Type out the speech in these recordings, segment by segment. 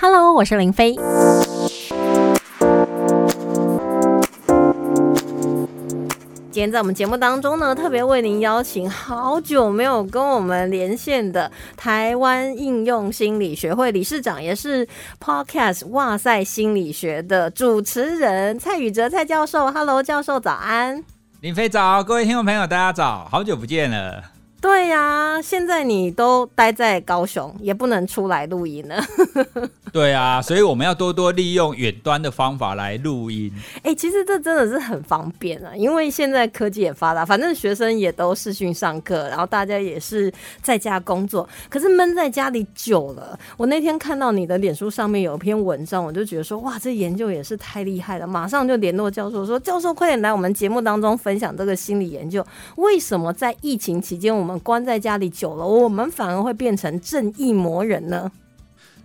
Hello，我是林飞。今天在我们节目当中呢，特别为您邀请好久没有跟我们连线的台湾应用心理学会理事长，也是 Podcast 哇塞心理学的主持人蔡宇哲蔡教授。Hello，教授早安。林飞早，各位听众朋友大家早，好久不见了。对呀，现在你都待在高雄，也不能出来录音了。对啊，所以我们要多多利用远端的方法来录音。哎，其实这真的是很方便啊，因为现在科技也发达，反正学生也都视讯上课，然后大家也是在家工作。可是闷在家里久了，我那天看到你的脸书上面有一篇文章，我就觉得说，哇，这研究也是太厉害了，马上就联络教授说，教授快点来我们节目当中分享这个心理研究，为什么在疫情期间我们关在家里久了，我们反而会变成正义魔人呢？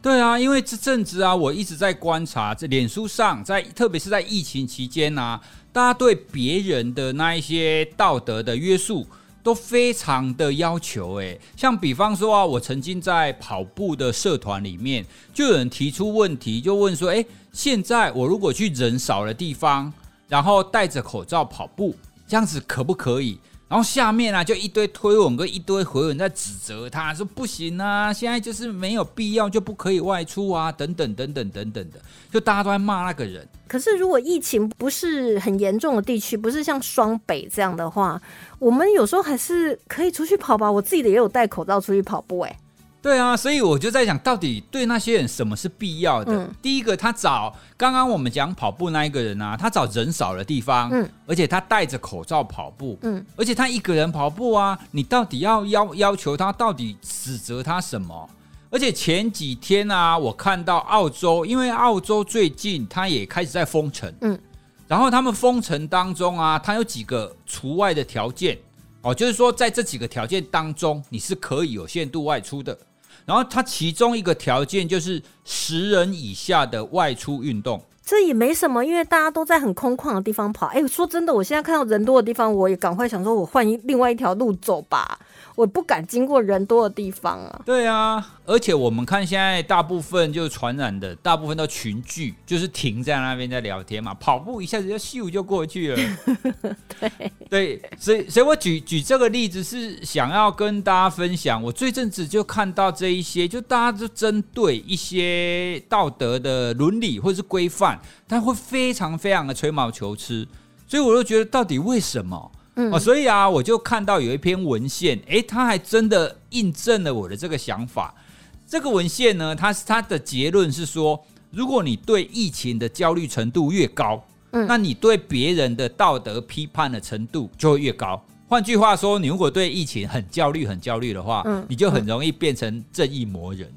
对啊，因为这阵子啊，我一直在观察，这脸书上，在特别是在疫情期间啊，大家对别人的那一些道德的约束都非常的要求。哎，像比方说啊，我曾经在跑步的社团里面，就有人提出问题，就问说：哎，现在我如果去人少的地方，然后戴着口罩跑步，这样子可不可以？然后下面啊，就一堆推文跟一堆回文在指责他，说不行啊，现在就是没有必要就不可以外出啊，等等等等等等的，就大家都在骂那个人。可是如果疫情不是很严重的地区，不是像双北这样的话，我们有时候还是可以出去跑吧。我自己的也有戴口罩出去跑步，哎。对啊，所以我就在想到底对那些人什么是必要的？第一个，他找刚刚我们讲跑步那一个人啊，他找人少的地方，嗯，而且他戴着口罩跑步，嗯，而且他一个人跑步啊，你到底要要要求他，到底指责他什么？而且前几天啊，我看到澳洲，因为澳洲最近他也开始在封城，嗯，然后他们封城当中啊，他有几个除外的条件，哦，就是说在这几个条件当中，你是可以有限度外出的。然后它其中一个条件就是十人以下的外出运动，这也没什么，因为大家都在很空旷的地方跑。哎，说真的，我现在看到人多的地方，我也赶快想说，我换一另外一条路走吧。我不敢经过人多的地方啊。对啊，而且我们看现在大部分就是传染的，大部分都群聚，就是停在那边在聊天嘛，跑步一下子就咻就过去了。对对，所以所以我举举这个例子是想要跟大家分享，我最阵子就看到这一些，就大家就针对一些道德的伦理或者是规范，他会非常非常的吹毛求疵，所以我就觉得到底为什么？哦，所以啊，我就看到有一篇文献，诶，他还真的印证了我的这个想法。这个文献呢，它它的结论是说，如果你对疫情的焦虑程度越高，嗯，那你对别人的道德批判的程度就会越高。换句话说，你如果对疫情很焦虑、很焦虑的话，嗯，你就很容易变成正义魔人。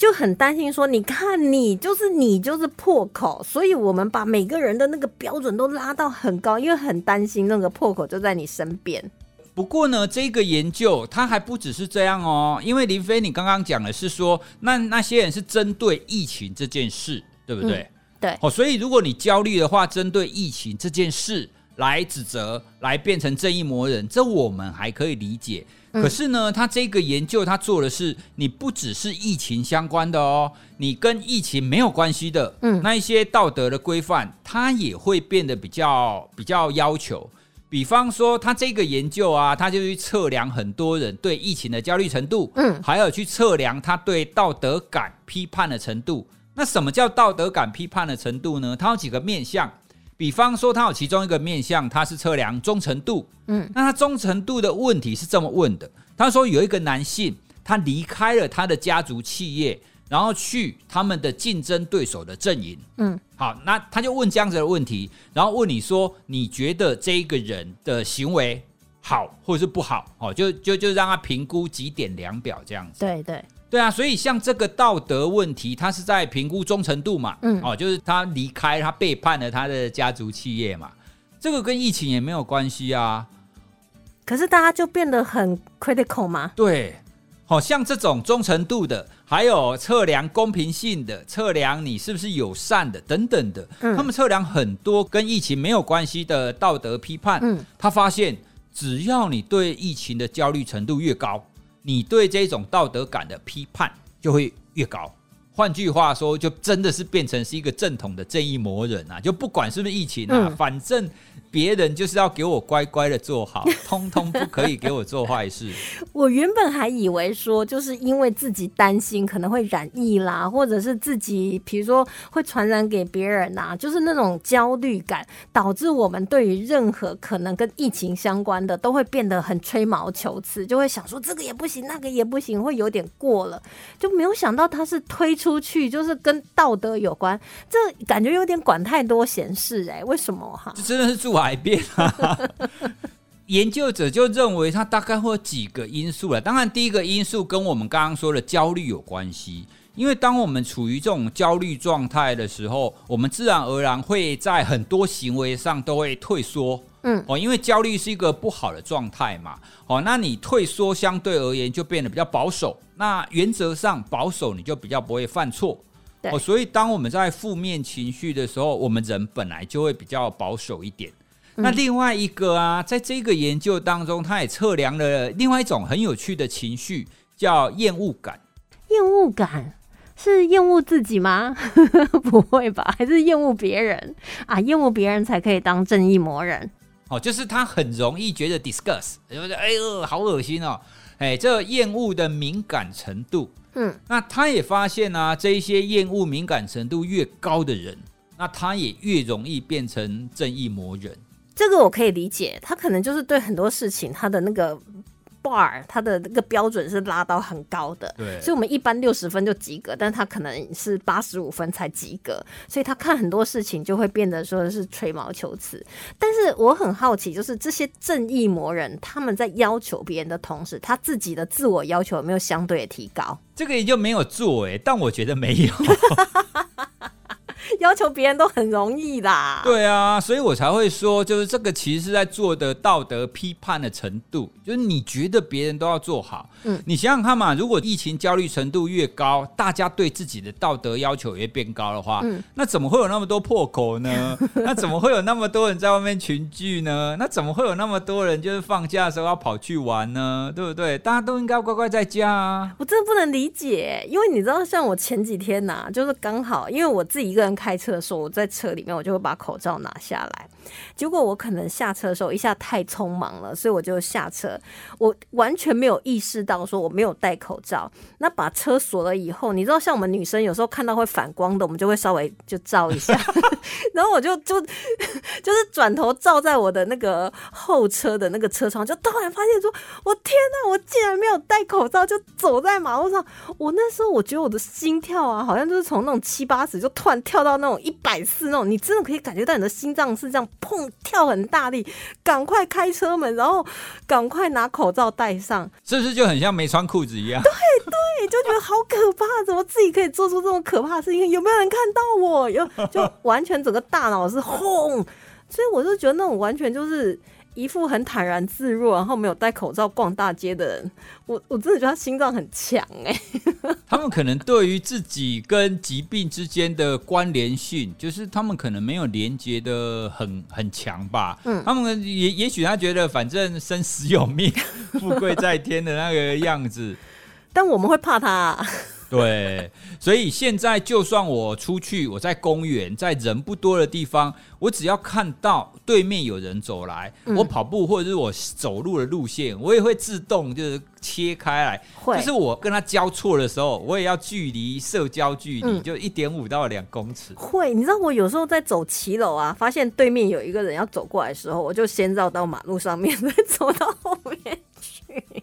就很担心说，你看你就是你就是破口，所以我们把每个人的那个标准都拉到很高，因为很担心那个破口就在你身边。不过呢，这个研究它还不只是这样哦，因为林飞，你刚刚讲的是说，那那些人是针对疫情这件事，对不对？对。哦，所以如果你焦虑的话，针对疫情这件事来指责，来变成正义魔人，这我们还可以理解。可是呢，他这个研究他做的是，你不只是疫情相关的哦，你跟疫情没有关系的，嗯，那一些道德的规范，它也会变得比较比较要求。比方说，他这个研究啊，他就去测量很多人对疫情的焦虑程度，嗯，还有去测量他对道德感批判的程度。那什么叫道德感批判的程度呢？它有几个面向。比方说，他有其中一个面向，他是测量忠诚度。嗯，那他忠诚度的问题是这么问的：他说有一个男性，他离开了他的家族企业，然后去他们的竞争对手的阵营。嗯，好，那他就问这样子的问题，然后问你说，你觉得这一个人的行为好或者是不好？哦，就就就让他评估几点量表这样子。对对。对啊，所以像这个道德问题，他是在评估忠诚度嘛，嗯，哦，就是他离开，他背叛了他的家族企业嘛，这个跟疫情也没有关系啊。可是大家就变得很 critical 嘛？对，好像这种忠诚度的，还有测量公平性的，测量你是不是友善的等等的，他们测量很多跟疫情没有关系的道德批判，嗯，他发现只要你对疫情的焦虑程度越高。你对这种道德感的批判就会越高换句话说，就真的是变成是一个正统的正义魔人啊！就不管是不是疫情啊，嗯反正别人就是要给我乖乖的做好，通通不可以给我做坏事。我原本还以为说，就是因为自己担心可能会染疫啦，或者是自己比如说会传染给别人呐、就是那种焦虑感，导致我们对于任何可能跟疫情相关的都会变得很吹毛求疵，就会想说这个也不行，那个也不行，会有点过了，就没有想到他是推出去，就是跟道德有关，这感觉有点管太多闲事哎、为什么哈？这真的是住海边啊！研究者就认为，它大概会有几个因素了。当然，第一个因素跟我们刚刚说的焦虑有关系，因为当我们处于这种焦虑状态的时候，我们自然而然会在很多行为上都会退缩。嗯，哦，因为焦虑是一个不好的状态嘛。哦，那你退缩相对而言就变得比较保守。那原则上保守，你就比较不会犯错。对哦，所以当我们在负面情绪的时候，我们人本来就会比较保守一点。那另外一个啊，在这个研究当中，他也测量了另外一种很有趣的情绪，叫厌恶感。厌恶感是厌恶自己吗？不会吧？还是厌恶别人啊？厌恶别人才可以当正义魔人。哦，就是他很容易觉得 disgust，就是哎呦，好恶心哦，哎，这厌恶的敏感程度。嗯，那他也发现啊，这一些厌恶敏感程度越高的人，那他也越容易变成正义魔人。这个我可以理解，他可能就是对很多事情他的那个 bar，他的那个标准是拉到很高的。对所以我们一般六十分就及格，但是他可能是八十五分才及格，所以他看很多事情就会变得说是吹毛求疵。但是我很好奇，就是这些正义魔人他们在要求别人的同时，他自己的自我要求有没有相对的提高？这个也就没有做哎，但我觉得没有。要求别人都很容易啦。对啊，所以我才会说，就是这个其实是在做的道德批判的程度，就是你觉得别人都要做好，嗯，你想想看嘛，如果疫情焦虑程度越高，大家对自己的道德要求也变高的话，嗯，那怎么会有那么多破口呢？那怎么会有那么多人在外面群聚呢？那怎么会有那么多人就是放假的时候要跑去玩呢？对不对？大家都应该乖乖在家啊。我真的不能理解，因为你知道，像我前几天呐、就是刚好，因为我自己一个人开开车的时候，我在车里面，我就会把口罩拿下来。结果我可能下车的时候一下太匆忙了，所以我就下车，我完全没有意识到说我没有戴口罩。那把车锁了以后，你知道，像我们女生有时候看到会反光的，我们就会稍微就照一下，然后我就就就是转头照在我的那个后车的那个车窗，就突然发现说，我天哪，我竟然没有戴口罩就走在马路上。我那时候我觉得我的心跳啊，好像就是从那种七八十就突然跳到那种一百四那种，你真的可以感觉到你的心脏是这样砰跳很大力，赶快开车门，然后赶快拿口罩戴上。是不是就很像没穿裤子一样？对对就觉得好可怕，怎么自己可以做出这种可怕的事情？有没有人看到我？有，就完全整个大脑是轰，所以我就觉得那种完全就是一副很坦然自若，然后没有戴口罩逛大街的人，我我真的觉得他心脏很强哎、他们可能对于自己跟疾病之间的关联性，就是他们可能没有连接的很很强吧。嗯他们也也许他觉得反正生死有命，富贵在天的那个样子。但我们会怕他、啊，对，所以现在就算我出去，我在公园，在人不多的地方，我只要看到对面有人走来，嗯我跑步或者是我走路的路线，我也会自动就是切开来。会就是我跟他交错的时候，我也要距离社交距离，嗯就一点五到两公尺。会。你知道我有时候在走骑楼啊，发现对面有一个人要走过来的时候，我就先绕到马路上面，再走到后面去。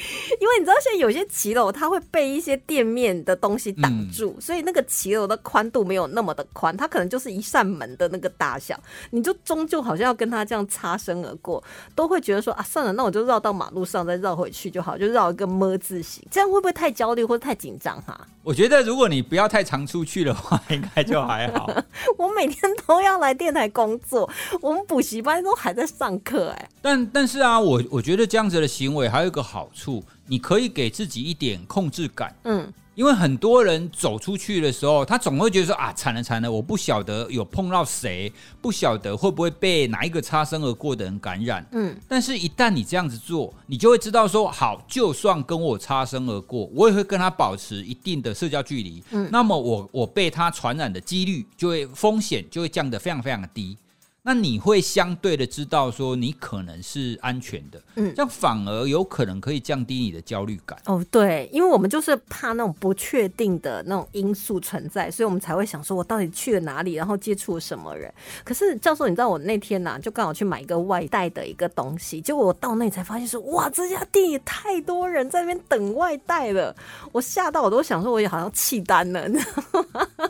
因为你知道，现在有些骑楼它会被一些店面的东西挡住，所以那个骑楼的宽度没有那么的宽，它可能就是一扇门的那个大小，你就终究好像要跟它这样擦身而过，都会觉得说啊，算了，那我就绕到马路上再绕回去就好，就绕一个么字形，这样会不会太焦虑或者太紧张哈？我觉得如果你不要太常出去的话，应该就还好。我每天都要来电台工作，我们补习班都还在上课、哎，但但是啊，我我觉得这样子的行为还有一个好处，你可以给自己一点控制感。嗯，因为很多人走出去的时候，他总会觉得说啊，惨了惨了，我不晓得有碰到谁，不晓得会不会被哪一个擦身而过的人感染。嗯，但是，一旦你这样子做，你就会知道说，好，就算跟我擦身而过，我也会跟他保持一定的社交距离。嗯，那么我我被他传染的几率就会风险就会降得非常非常的低。那你会相对的知道说你可能是安全的，嗯，这样反而有可能可以降低你的焦虑感。哦，对，因为我们就是怕那种不确定的那种因素存在，所以我们才会想说，我到底去了哪里，然后接触了什么人。可是教授，你知道我那天呐，就刚好去买一个外带的一个东西，结果我到那才发现说，哇，这家店也太多人在那边等外带了，我吓到我都想说，我也好像弃单了，你知道吗？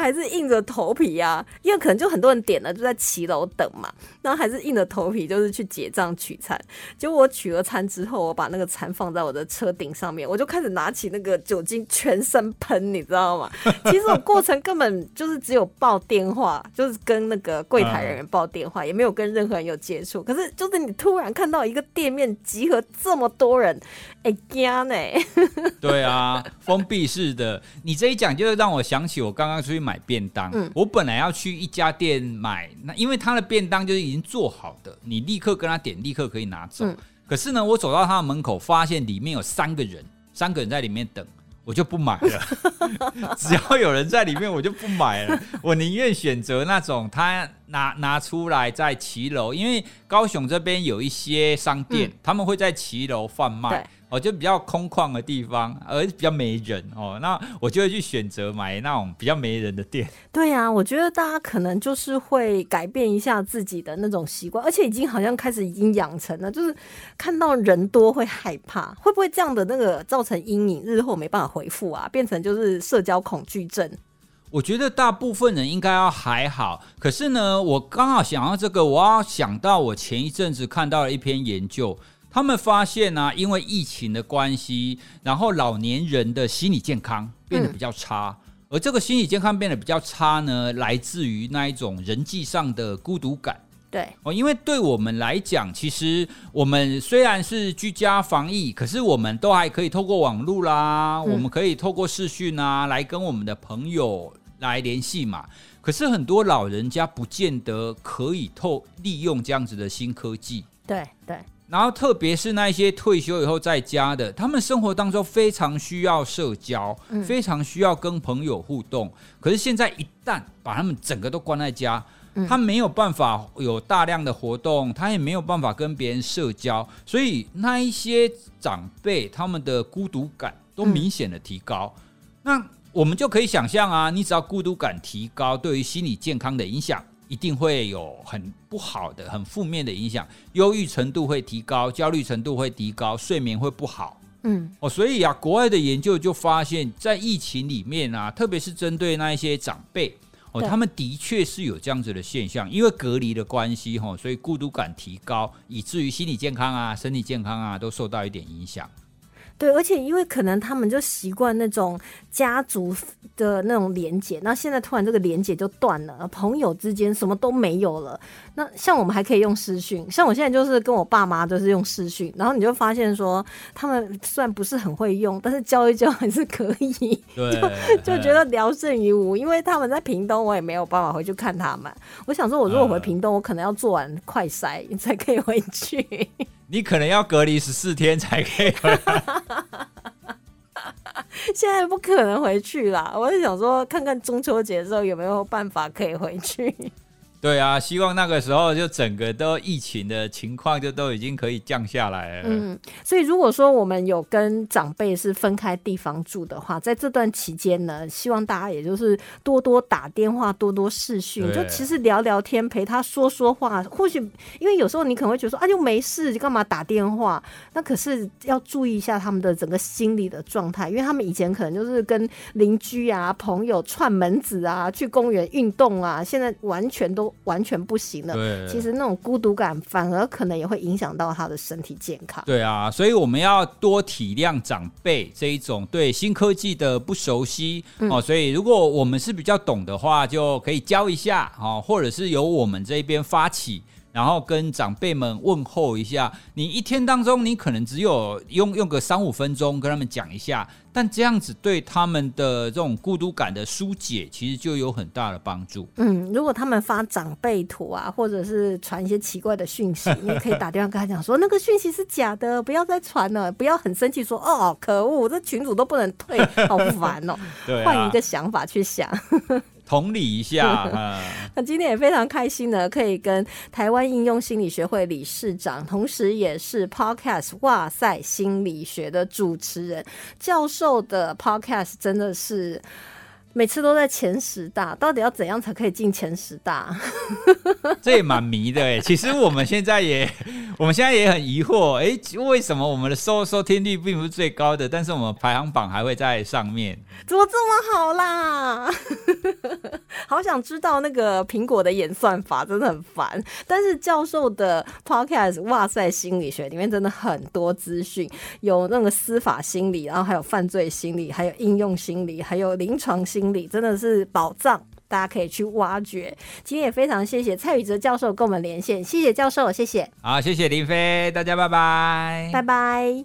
还是硬着头皮呀，因为可能就很多人点了，就在骑楼等嘛。然后还是硬着头皮，就是去结账取餐。结果我取了餐之后，我把那个餐放在我的车顶上面，我就开始拿起那个酒精全身喷，你知道吗？其实我过程根本就是只有报电话，就是跟那个柜台人员报电话，也没有跟任何人有接触。可是就是你突然看到一个店面集合这么多人，哎呀呢？对啊，封闭式的。你这一讲，就让我想起我刚刚出去买便当。嗯，我本来要去一家店买，那因为他的便当就是。已经做好的，你立刻跟他点，立刻可以拿走。可是呢，我走到他的门口，发现里面有三个人，三个人在里面等，我就不买了。只要有人在里面，我就不买了。我宁愿选择那种他拿拿出来在骑楼，因为高雄这边有一些商店，他们会在骑楼贩卖。哦，就比较空旷的地方，而比较没人哦，那我就会去选择买那种比较没人的店。对呀，我觉得大家可能就是会改变一下自己的那种习惯，而且已经好像开始已经养成了，就是看到人多会害怕，会不会这样的那个造成阴影，日后没办法回复啊，变成就是社交恐惧症？我觉得大部分人应该要还好，可是呢，我刚好想到这个，我要想到我前一阵子看到了一篇研究。他们发现呢，因为疫情的关系，然后老年人的心理健康变得比较差，而这个心理健康变得比较差呢，来自于那一种人际上的孤独感。对哦，因为对我们来讲，其实我们虽然是居家防疫，可是我们都还可以透过网络啦，我们可以透过视讯啊，来跟我们的朋友来联系嘛。可是很多老人家不见得可以透利用这样子的新科技。对对。然后，特别是那些退休以后在家的，他们生活当中非常需要社交，非常需要跟朋友互动。可是现在一旦把他们整个都关在家，他没有办法有大量的活动，他也没有办法跟别人社交，所以那一些长辈他们的孤独感都明显的提高。那我们就可以想象啊，你只要孤独感提高，对于心理健康的影响。一定会有很不好的、很负面的影响，忧郁程度会提高，焦虑程度会提高，睡眠会不好。嗯，哦，所以啊，国外的研究就发现，在疫情里面啊，特别是针对那一些长辈，哦，他们的确是有这样子的现象，因为隔离的关系，哈，所以孤独感提高，以至于心理健康啊、身体健康啊，都受到一点影响。对，而且因为可能他们就习惯那种家族的那种连结，那现在突然这个连结就断了，朋友之间什么都没有了。那像我们还可以用视讯，像我现在就是跟我爸妈都是用视讯，然后你就发现说，他们虽然不是很会用，但是教一教还是可以。对，就觉得聊胜于无，因为他们在屏东，我也没有办法回去看他们。我想说，我如果回屏东，我可能要做完快筛 才可以回去。你可能要隔离十四天才可以回来，现在不可能回去啦。我是想说，看看中秋节的时候有没有办法可以回去。对啊，希望那个时候就整个都疫情的情况就都已经可以降下来了。嗯，所以如果说我们有跟长辈是分开地方住的话，在这段期间呢，希望大家也就是多多打电话，多多视讯，就其实聊聊天，陪他说说话。或许因为有时候你可能会觉得说啊，就没事，干嘛打电话？那可是要注意一下他们的整个心理的状态，因为他们以前可能就是跟邻居啊、朋友串门子啊，去公园运动啊，现在完全都。完全不行了。其实那种孤独感反而可能也会影响到他的身体健康。对啊，所以我们要多体谅长辈这一种对新科技的不熟悉哦。所以如果我们是比较懂的话，就可以教一下哦，或者是由我们这边发起然后跟长辈们问候一下。你一天当中，你可能只有用用个三五分钟跟他们讲一下，但这样子对他们的这种孤独感的疏解，其实就有很大的帮助。嗯，如果他们发长辈图啊，或者是传一些奇怪的讯息，你也可以打电话跟他讲说，那个讯息是假的，不要再传了，不要很生气说，哦，可恶，这群主都不能退，好烦哦。对、换一个想法去想。同理一下，那今天也非常开心呢，可以跟台湾应用心理学会理事长，同时也是 Podcast 哇塞心理学的主持人教授的 Podcast，真的是。每次都在前十大，到底要怎样才可以进前十大？这也蛮迷的哎。其实我们现在也，我们现在也很疑惑，哎，为什么我们的收收听率并不是最高的，但是我们排行榜还会在上面？怎么这么好啦？好想知道那个苹果的演算法，真的很烦。但是教授的 Podcast，哇塞，心理学里面真的很多资讯，有那个司法心理，然后还有犯罪心理，还有应用心理，还有临床心。心理真的是宝藏，大家可以去挖掘。今天也非常谢谢蔡宇哲教授跟我们连线，谢谢教授，谢谢。好，谢谢林飞，大家拜拜，拜拜。